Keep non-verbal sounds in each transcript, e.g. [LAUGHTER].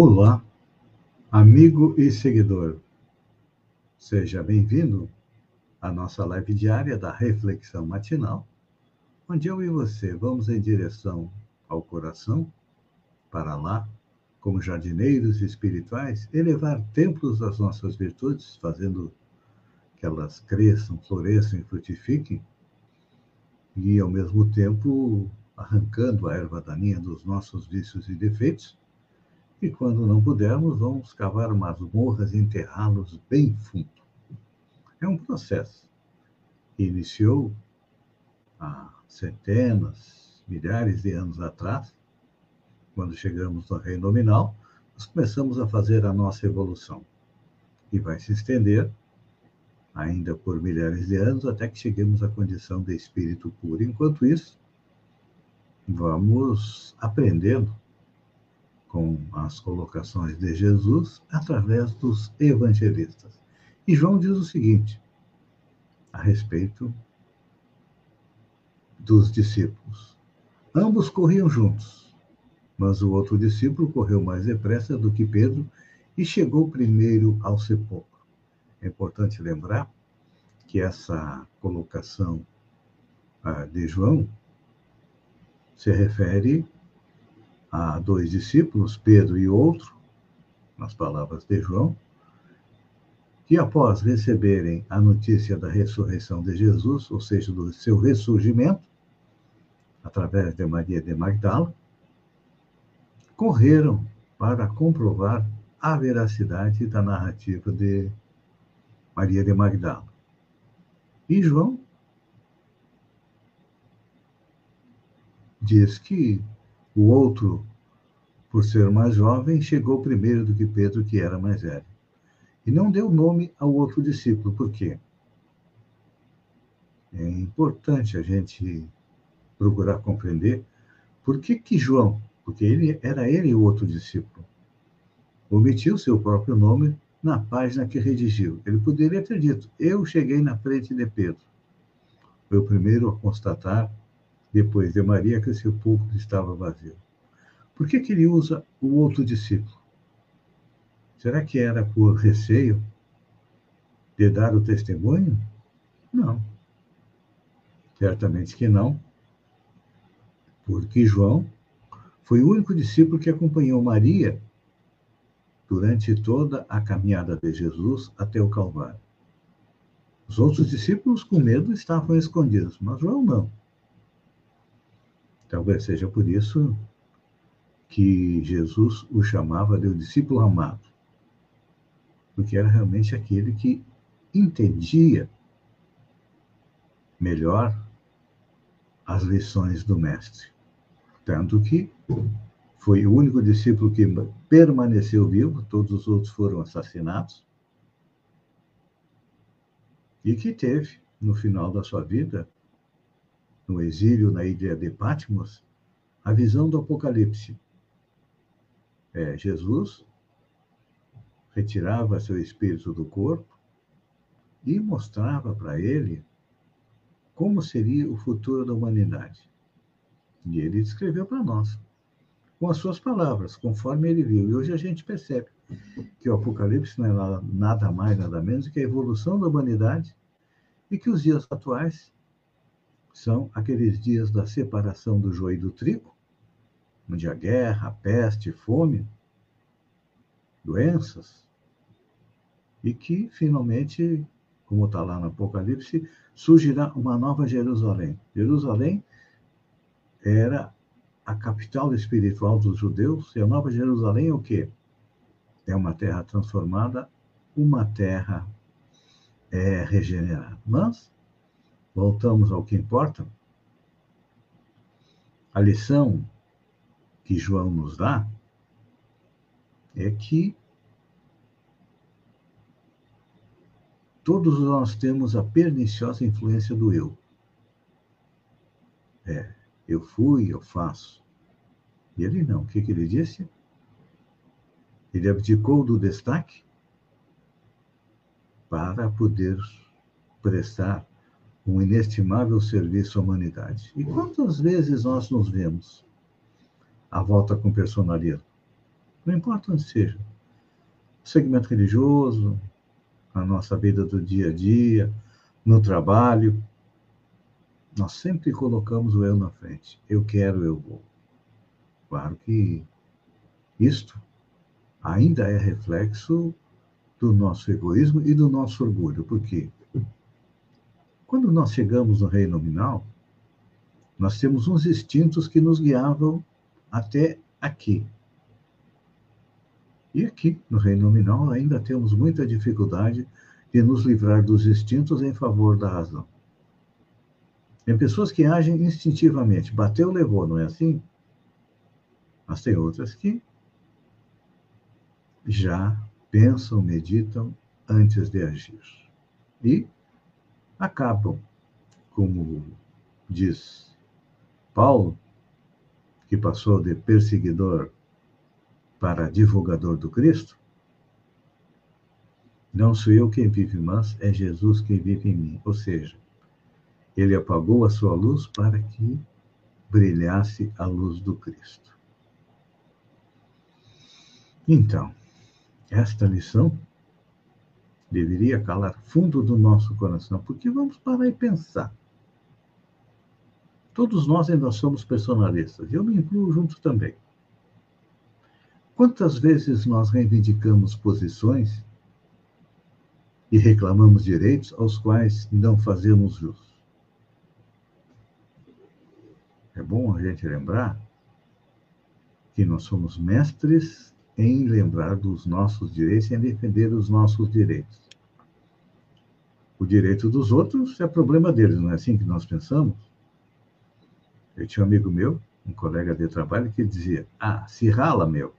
Olá, amigo e seguidor. Seja bem-vindo à nossa live diária da Reflexão Matinal, onde eu e você vamos em direção ao coração, para lá, como jardineiros espirituais, elevar templos das nossas virtudes, fazendo que elas cresçam, floresçam e frutifiquem, e ao mesmo tempo arrancando a erva daninha dos nossos vícios e defeitos e quando não pudermos, vamos cavar masmorras e enterrá-los bem fundo. É um processo que iniciou há centenas, milhares de anos atrás, quando chegamos no reino nominal, nós começamos a fazer a nossa evolução. E vai se estender ainda por milhares de anos até que cheguemos à condição de espírito puro. Enquanto isso, vamos aprendendo com as colocações de Jesus através dos evangelistas. E João diz o seguinte a respeito dos discípulos: Ambos corriam juntos, mas o outro discípulo correu mais depressa do que Pedro e chegou primeiro ao sepulcro. É importante lembrar que essa colocação ah, de João se refere a dois discípulos, Pedro e outro, nas palavras de João, que após receberem a notícia da ressurreição de Jesus, ou seja, do seu ressurgimento, através de Maria de Magdala, correram para comprovar a veracidade da narrativa de Maria de Magdala. E João diz que o outro, por ser mais jovem, chegou primeiro do que Pedro, que era mais velho. E não deu nome ao outro discípulo. Por quê? É importante a gente procurar compreender por que, que João, porque ele era ele o outro discípulo, omitiu seu próprio nome na página que redigiu. Ele poderia ter dito: Eu cheguei na frente de Pedro. Foi o primeiro a constatar depois de Maria, que o sepulcro estava vazio. Por que, que ele usa o outro discípulo? Será que era por receio de dar o testemunho? Não. Certamente que não. Porque João foi o único discípulo que acompanhou Maria durante toda a caminhada de Jesus até o Calvário. Os outros discípulos, com medo, estavam escondidos, mas João não. Talvez seja por isso que Jesus o chamava de o discípulo amado, porque era realmente aquele que entendia melhor as lições do Mestre. Tanto que foi o único discípulo que permaneceu vivo, todos os outros foram assassinados, e que teve, no final da sua vida, no exílio na ilha de Patmos, a visão do Apocalipse. É, Jesus retirava seu espírito do corpo e mostrava para ele como seria o futuro da humanidade. E ele descreveu para nós, com as suas palavras, conforme ele viu. E hoje a gente percebe que o Apocalipse não é nada mais, nada menos que a evolução da humanidade e que os dias atuais são aqueles dias da separação do joio e do trigo, onde a guerra, peste, fome, doenças, e que finalmente, como está lá no Apocalipse, surgirá uma nova Jerusalém. Jerusalém era a capital espiritual dos judeus, e a nova Jerusalém é o quê? É uma terra transformada, uma terra é, regenerada. Mas voltamos ao que importa. A lição que João nos dá é que todos nós temos a perniciosa influência do eu. É, eu fui, eu faço. E ele não. O que, que ele disse? Ele abdicou do destaque para poder prestar um inestimável serviço à humanidade. E quantas vezes nós nos vemos à volta com personalismo? Não importa onde seja. Segmento religioso, a nossa vida do dia a dia, no trabalho, nós sempre colocamos o eu na frente. Eu quero, eu vou. Claro que isto ainda é reflexo do nosso egoísmo e do nosso orgulho. Por quê? Quando nós chegamos no reino nominal, nós temos uns instintos que nos guiavam até aqui. E aqui, no reino nominal, ainda temos muita dificuldade de nos livrar dos instintos em favor da razão. Tem pessoas que agem instintivamente. Bateu, levou, não é assim? Mas tem outras que já pensam, meditam antes de agir. E acabam, como diz Paulo, que passou de perseguidor para divulgador do Cristo. Não sou eu quem vive, mas é Jesus quem vive em mim. Ou seja, ele apagou a sua luz para que brilhasse a luz do Cristo. Então, esta lição deveria calar fundo do nosso coração, porque vamos parar e pensar. Todos nós ainda somos personalistas, eu me incluo junto também. Quantas vezes nós reivindicamos posições e reclamamos direitos aos quais não fazemos jus? É bom a gente lembrar que nós somos mestres em lembrar dos nossos direitos em defender os nossos direitos. O direito dos outros é problema deles, não é assim que nós pensamos? Eu tinha um amigo meu, um colega de trabalho, que dizia: Ah, se rala, meu.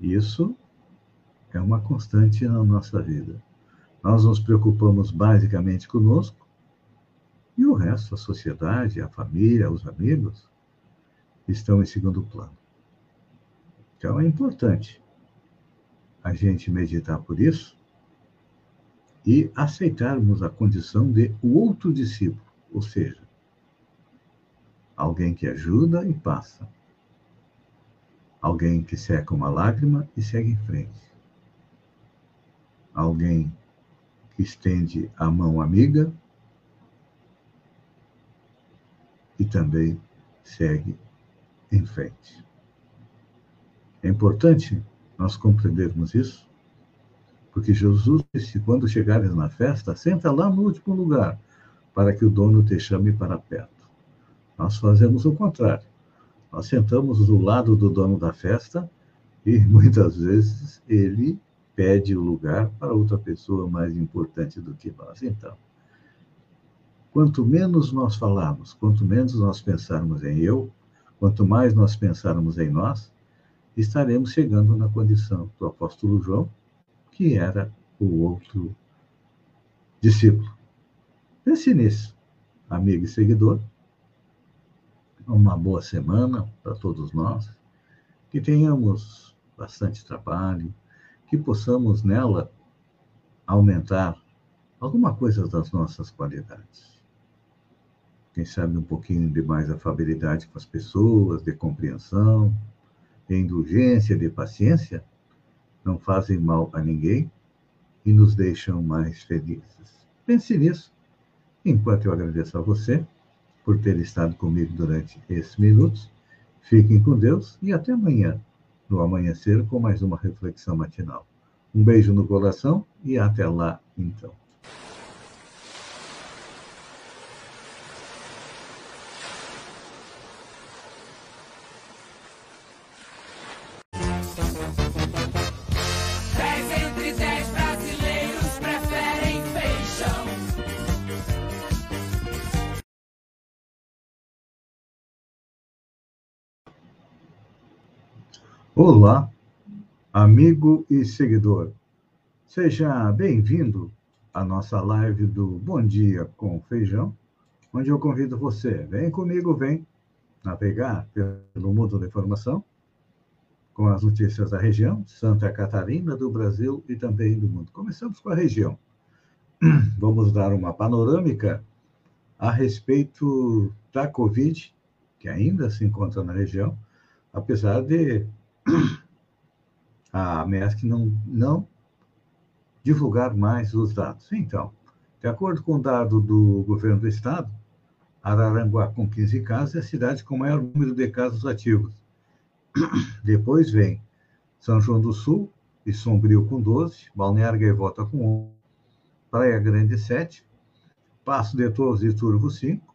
Isso é uma constante na nossa vida. Nós nos preocupamos basicamente conosco e o resto, a sociedade, a família, os amigos, estão em segundo plano. Então é importante a gente meditar por isso e aceitarmos a condição de o outro discípulo, ou seja, alguém que ajuda e passa, alguém que seca uma lágrima e segue em frente, alguém que estende a mão amiga e também segue em frente. É importante nós compreendermos isso, porque Jesus disse: quando chegares na festa, senta lá no último lugar, para que o dono te chame para perto. Nós fazemos o contrário. Nós sentamos do lado do dono da festa e [LAUGHS] muitas vezes ele pede o lugar para outra pessoa mais importante do que nós. Então, Quanto menos nós falarmos, quanto menos nós pensarmos em eu, quanto mais nós pensarmos em nós, estaremos chegando na condição do apóstolo João, que era o outro discípulo. Pense nisso, amigo e seguidor. Uma boa semana para todos nós. Que tenhamos bastante trabalho, que possamos nela aumentar alguma coisa das nossas qualidades quem sabe um pouquinho de mais afabilidade com as pessoas, de compreensão, de indulgência, de paciência, não fazem mal a ninguém e nos deixam mais felizes. Pense nisso, enquanto eu agradeço a você por ter estado comigo durante esses minutos. Fiquem com Deus e até amanhã, no amanhecer, com mais uma reflexão matinal. Um beijo no coração e até lá, então. Olá, amigo e seguidor. Seja bem-vindo à nossa live do Bom Dia com Feijão, onde eu convido você, vem comigo, vem navegar pelo mundo da informação com as notícias da região, Santa Catarina, do Brasil e também do mundo. Começamos com a região. [CLEARS THROAT] Vamos dar uma panorâmica a respeito da Covid, que ainda se encontra na região, apesar de a MESC não, não divulgar mais os dados. Então, de acordo com o dado do governo do estado, Araranguá com 15 casos é a cidade com maior número de casos ativos. Depois vem São João do Sul e Sombrio com 12, Balneário Gaivota com 11, Praia Grande 7, Passo de Torres e Turvo 5,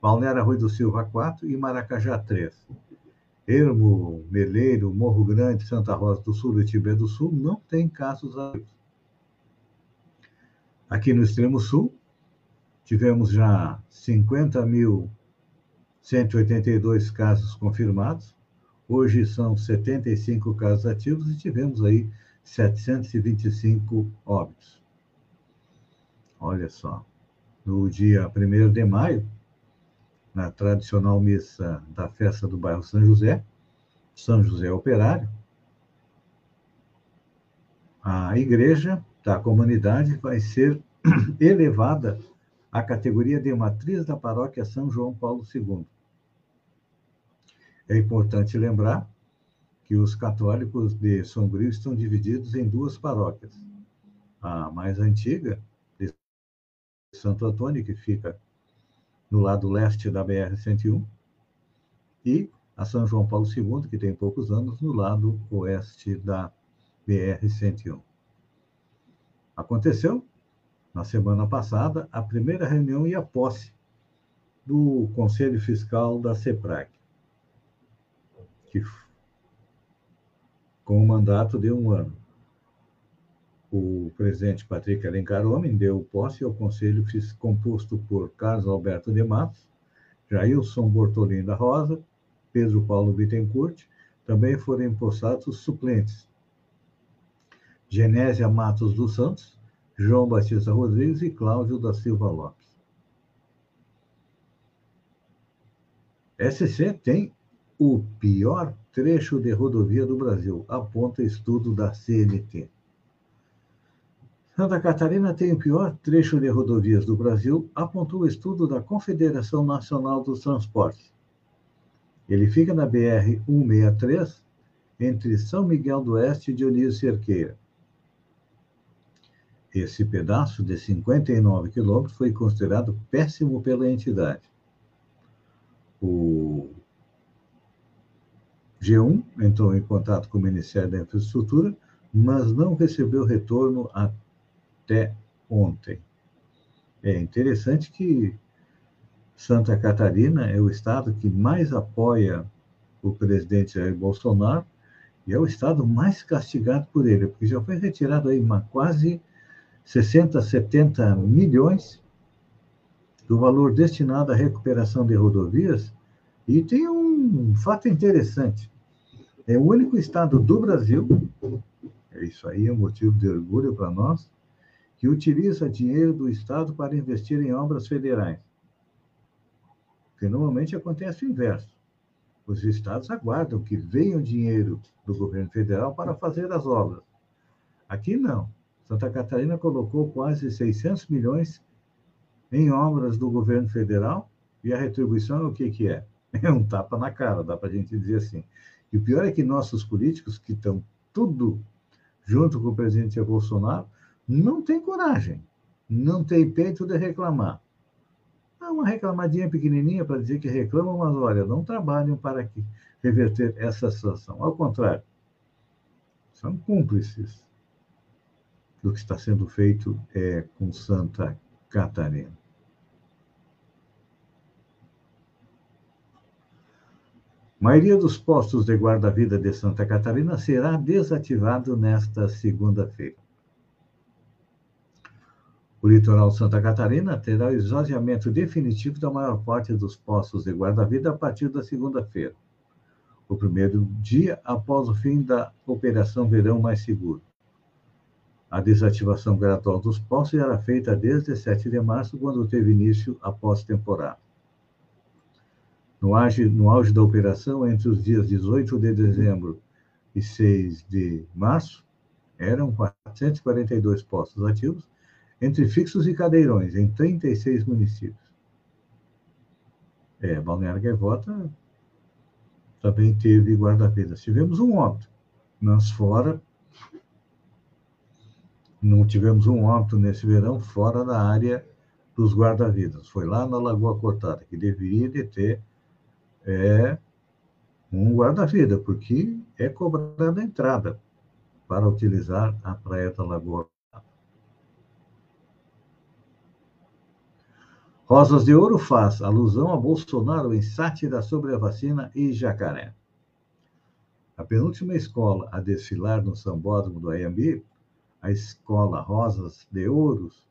Balneário Arroio do Silva 4 e Maracajá 3. Ermo, Meleiro, Morro Grande, Santa Rosa do Sul e Tibé do Sul não tem casos ativos. Aqui no extremo sul, tivemos já 50.182 casos confirmados. Hoje são 75 casos ativos e tivemos aí 725 óbitos. Olha só, no dia 1 de maio, na tradicional missa da festa do bairro São José, São José Operário, a igreja da comunidade vai ser [CLEARS THROAT] elevada à categoria de matriz da paróquia São João Paulo II. É importante lembrar que os católicos de Sombrio estão divididos em duas paróquias. A mais antiga, de Santo Antônio, que fica no lado leste da BR-101, e a São João Paulo II, que tem poucos anos, no lado oeste da BR-101. Aconteceu, na semana passada, a primeira reunião e a posse do Conselho Fiscal da CEPRAG, que, com o mandato de um ano. O presidente Patrick Alencar Homem deu posse ao conselho composto por Carlos Alberto de Matos, Jailson Bortolin da Rosa, Pedro Paulo Bittencourt, também foram empossados suplentes. Genésia Matos dos Santos, João Batista Rodrigues e Cláudio da Silva Lopes. SC tem o pior trecho de rodovia do Brasil, aponta estudo da CNT. Santa Catarina tem o pior trecho de rodovias do Brasil, apontou o estudo da Confederação Nacional dos Transportes. Ele fica na BR 163, entre São Miguel do Oeste e Dionísio Cerqueira. Esse pedaço de 59 quilômetros foi considerado péssimo pela entidade. O G1 entrou em contato com o Ministério da Infraestrutura, mas não recebeu retorno a até ontem. É interessante que Santa Catarina é o estado que mais apoia o presidente Jair Bolsonaro e é o estado mais castigado por ele, porque já foi retirado aí uma quase 60, 70 milhões do valor destinado à recuperação de rodovias. E tem um fato interessante: é o único estado do Brasil, é isso aí é um motivo de orgulho para nós, que utiliza dinheiro do Estado para investir em obras federais. Porque normalmente acontece o inverso. Os estados aguardam que venha o dinheiro do governo federal para fazer as obras. Aqui não. Santa Catarina colocou quase 600 milhões em obras do governo federal e a retribuição o que, que é? [LAUGHS] É um tapa na cara, dá para a gente dizer assim. E o pior é que nossos políticos, que estão tudo junto com o presidente Bolsonaro, não tem coragem, não tem peito de reclamar. Dá uma reclamadinha pequenininha para dizer que reclamam, mas olha, não trabalham para que reverter essa situação. Ao contrário, são cúmplices do que está sendo feito é, com Santa Catarina. A maioria dos postos de guarda-vida de Santa Catarina será desativado nesta segunda-feira. O litoral de Santa Catarina terá o esvaziamento definitivo da maior parte dos postos de guarda-vida a partir da segunda-feira. o primeiro dia após o fim da Operação Verão Mais Seguro. A desativação gradual dos postos era feita desde 7 de março, quando teve início a pós-temporada. No no auge da operação, entre os dias 18 de dezembro e 6 de março, eram 442 postos ativos, entre fixos e cadeirões, em 36 municípios. É, Balneário Gaivota também teve guarda-vidas. Tivemos um óbito, mas fora não tivemos um óbito nesse verão fora da área dos guarda-vidas. Foi lá na Lagoa Cortada, que deveria de ter é, um guarda-vida, porque é cobrada a entrada para utilizar a praia da Lagoa Rosas de Ouro faz alusão a Bolsonaro em sátira sobre a vacina e jacaré. A penúltima escola a desfilar no sambódromo do Ayambi a escola Rosas de Ouros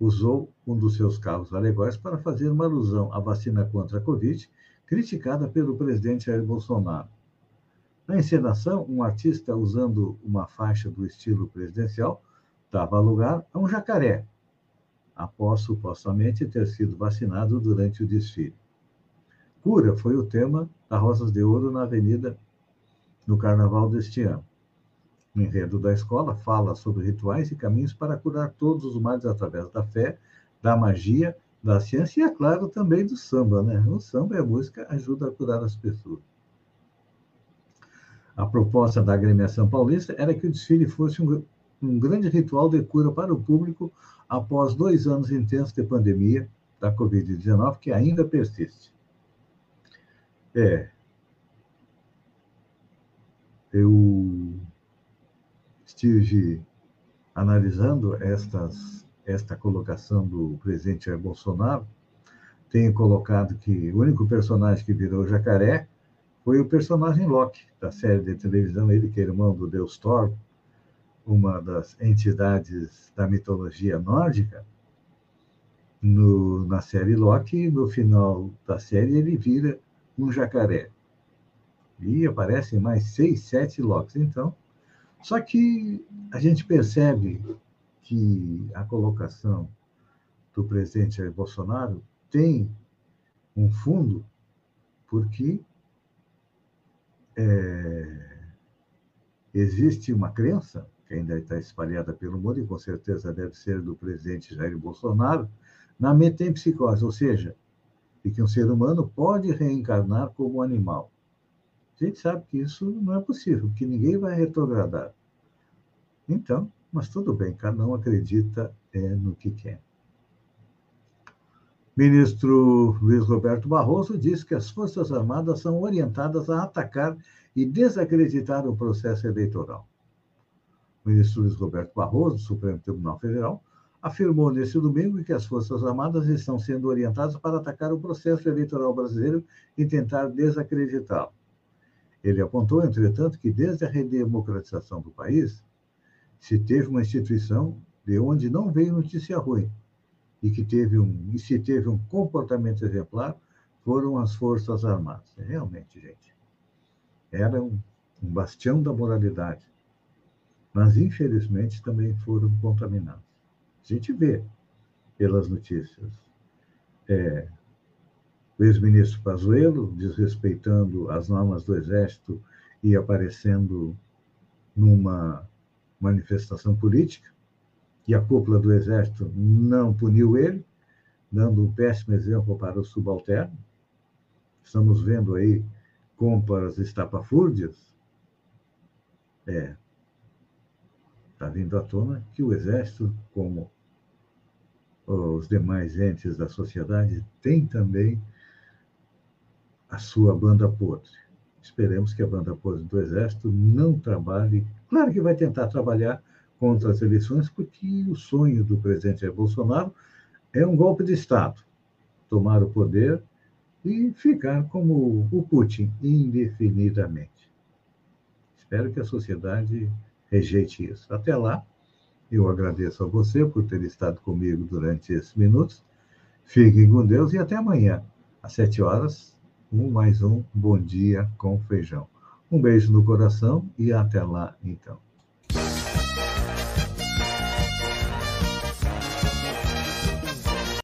usou um dos seus carros alegóricos para fazer uma alusão à vacina contra a Covid, criticada pelo presidente Jair Bolsonaro. Na encenação, um artista usando uma faixa do estilo presidencial dava lugar a um jacaré, após supostamente ter sido vacinado durante o desfile. Cura foi o tema da Rosas de Ouro na Avenida no Carnaval deste ano. O enredo da escola fala sobre rituais e caminhos para curar todos os males através da fé, da magia, da ciência e, é claro, também do samba. Né? O samba e a música ajudam a curar as pessoas. A proposta da agremiação paulista era que o desfile fosse um, um grande ritual de cura para o público após dois anos intensos de pandemia da Covid-19, que ainda persiste. É. Eu estive analisando estas, esta colocação do presidente Jair Bolsonaro, tenho colocado que o único personagem que virou jacaré foi o personagem Loki, da série de televisão, ele que irmão do deus Thor, uma das entidades da mitologia nórdica. No, na série Loki, no final da série, ele vira um jacaré. E aparecem mais seis, sete Locks. Então, só que a gente percebe que a colocação do presidente Bolsonaro tem um fundo, porque é, existe uma crença, que ainda está espalhada pelo mundo, e com certeza deve ser do presidente Jair Bolsonaro, na metempsicose, ou seja, de que um ser humano pode reencarnar como um animal. A gente sabe que isso não é possível, que ninguém vai retrogradar. Então, mas tudo bem, cada um acredita é, no que quer. Ministro Luiz Roberto Barroso disse que as Forças Armadas são orientadas a atacar e desacreditar o processo eleitoral. Ministro Luiz Roberto Barroso, do Supremo Tribunal Federal, afirmou neste domingo que as Forças Armadas estão sendo orientadas para atacar o processo eleitoral brasileiro e tentar desacreditá-lo. Ele apontou, entretanto, que desde a redemocratização do país, se teve uma instituição de onde não veio notícia ruim e que teve um e se teve um comportamento exemplar foram as forças armadas. Realmente, gente, era um, um bastião da moralidade, mas infelizmente também foram contaminados. A gente vê pelas notícias. É, o ex-ministro Pazuello desrespeitando as normas do Exército e aparecendo numa manifestação política, e a cúpula do Exército não puniu ele, dando um péssimo exemplo para o subalterno. Estamos vendo aí compras estapafúrdias. É, está vindo à tona que o Exército, como os demais entes da sociedade, tem também a sua banda podre. Esperemos que a banda podre do Exército não trabalhe. Claro que vai tentar trabalhar contra as eleições, porque o sonho do presidente Bolsonaro é um golpe de Estado tomar o poder e ficar como o Putin indefinidamente. Espero que a sociedade rejeite isso. Até lá, eu agradeço a você por ter estado comigo durante esses minutos. Fiquem com Deus e até amanhã, às sete horas, um mais um Bom Dia com Feijão. Um beijo no coração e até lá, então.